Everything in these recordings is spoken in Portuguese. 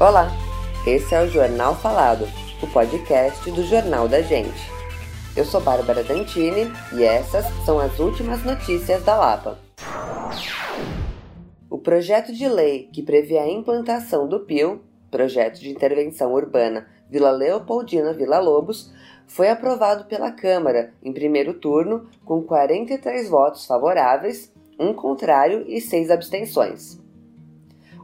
Olá, esse é o Jornal Falado, o podcast do Jornal da Gente. Eu sou Bárbara Dantini e essas são as últimas notícias da Lapa. O projeto de lei que prevê a implantação do PIL, Projeto de Intervenção Urbana Vila Leopoldina Vila Lobos, foi aprovado pela Câmara em primeiro turno com 43 votos favoráveis, um contrário e seis abstenções.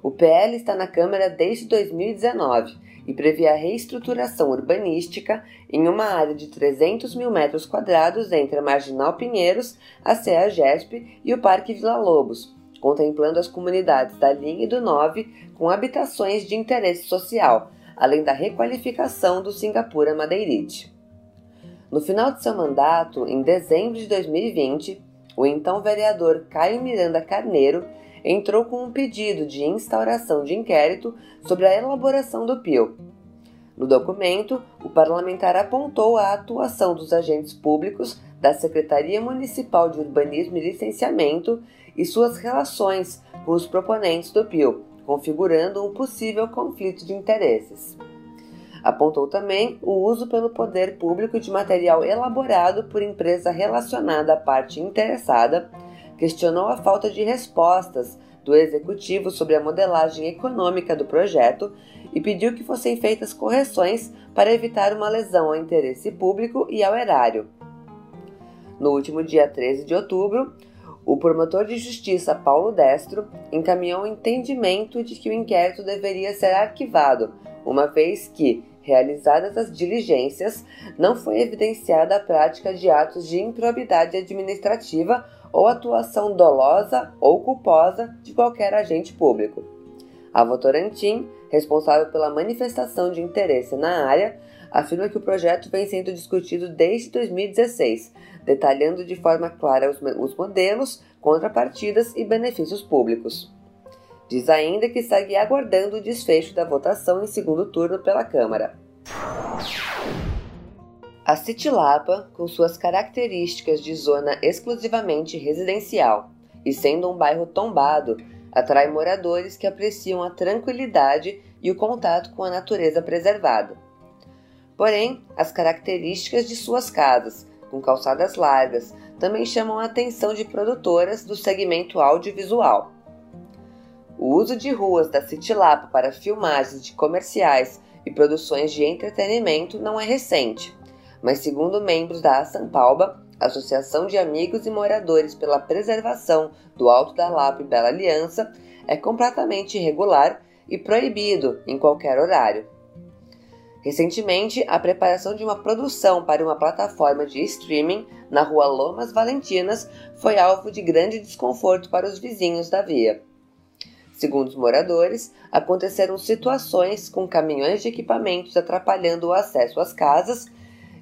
O PL está na Câmara desde 2019 e prevê a reestruturação urbanística em uma área de 300 mil metros quadrados entre a Marginal Pinheiros, a CEAGESP e o Parque Vila Lobos, contemplando as comunidades da linha e do 9 com habitações de interesse social, além da requalificação do Singapura Madeirite. No final de seu mandato, em dezembro de 2020, o então vereador Caio Miranda Carneiro entrou com um pedido de instauração de inquérito sobre a elaboração do PIL. No documento, o parlamentar apontou a atuação dos agentes públicos da Secretaria Municipal de Urbanismo e Licenciamento e suas relações com os proponentes do PIL, configurando um possível conflito de interesses. Apontou também o uso pelo poder público de material elaborado por empresa relacionada à parte interessada questionou a falta de respostas do executivo sobre a modelagem econômica do projeto e pediu que fossem feitas correções para evitar uma lesão ao interesse público e ao erário. No último dia 13 de outubro, o promotor de justiça Paulo Destro encaminhou o entendimento de que o inquérito deveria ser arquivado, uma vez que, realizadas as diligências, não foi evidenciada a prática de atos de improbidade administrativa ou atuação dolosa ou culposa de qualquer agente público. A Votorantim, responsável pela manifestação de interesse na área, afirma que o projeto vem sendo discutido desde 2016, detalhando de forma clara os, os modelos, contrapartidas e benefícios públicos. Diz ainda que segue aguardando o desfecho da votação em segundo turno pela Câmara. A City Lapa, com suas características de zona exclusivamente residencial e sendo um bairro tombado, atrai moradores que apreciam a tranquilidade e o contato com a natureza preservada. Porém, as características de suas casas, com calçadas largas, também chamam a atenção de produtoras do segmento audiovisual. O uso de ruas da City Lapa para filmagens de comerciais e produções de entretenimento não é recente mas segundo membros da Assampalba, Associação de Amigos e Moradores pela Preservação do Alto da Lapa e Bela Aliança, é completamente irregular e proibido em qualquer horário. Recentemente, a preparação de uma produção para uma plataforma de streaming na rua Lomas Valentinas foi alvo de grande desconforto para os vizinhos da via. Segundo os moradores, aconteceram situações com caminhões de equipamentos atrapalhando o acesso às casas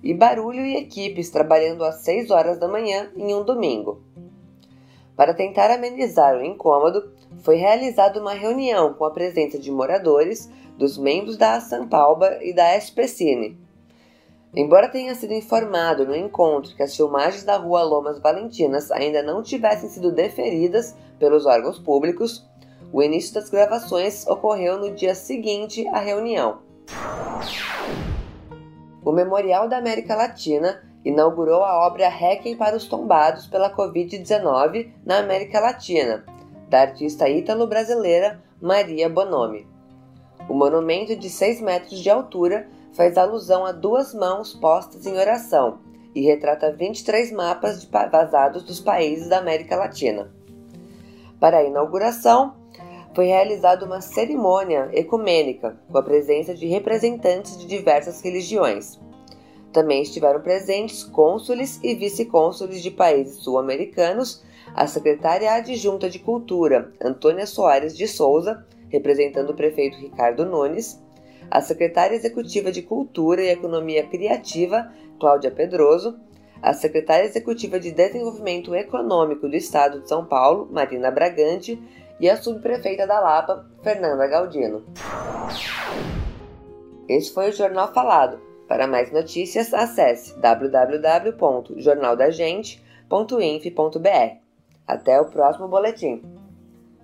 e barulho e equipes trabalhando às 6 horas da manhã em um domingo. Para tentar amenizar o incômodo, foi realizada uma reunião com a presença de moradores, dos membros da Ação Palba e da SPCine. Embora tenha sido informado no encontro que as filmagens da Rua Lomas Valentinas ainda não tivessem sido deferidas pelos órgãos públicos, o início das gravações ocorreu no dia seguinte à reunião. O Memorial da América Latina inaugurou a obra Requiem para os Tombados pela Covid-19 na América Latina, da artista ítalo-brasileira Maria Bonomi. O monumento de 6 metros de altura faz alusão a duas mãos postas em oração e retrata 23 mapas vazados dos países da América Latina. Para a inauguração, foi realizada uma cerimônia ecumênica com a presença de representantes de diversas religiões. Também estiveram presentes cônsules e vice-cônsules de países sul-americanos, a secretária adjunta de Cultura, Antônia Soares de Souza, representando o prefeito Ricardo Nunes, a secretária executiva de Cultura e Economia Criativa, Cláudia Pedroso, a secretária executiva de Desenvolvimento Econômico do Estado de São Paulo, Marina Bragante, e a subprefeita da Lapa, Fernanda Galdino. Este foi o Jornal Falado. Para mais notícias, acesse www.jornaldagente.inf.br. Até o próximo boletim.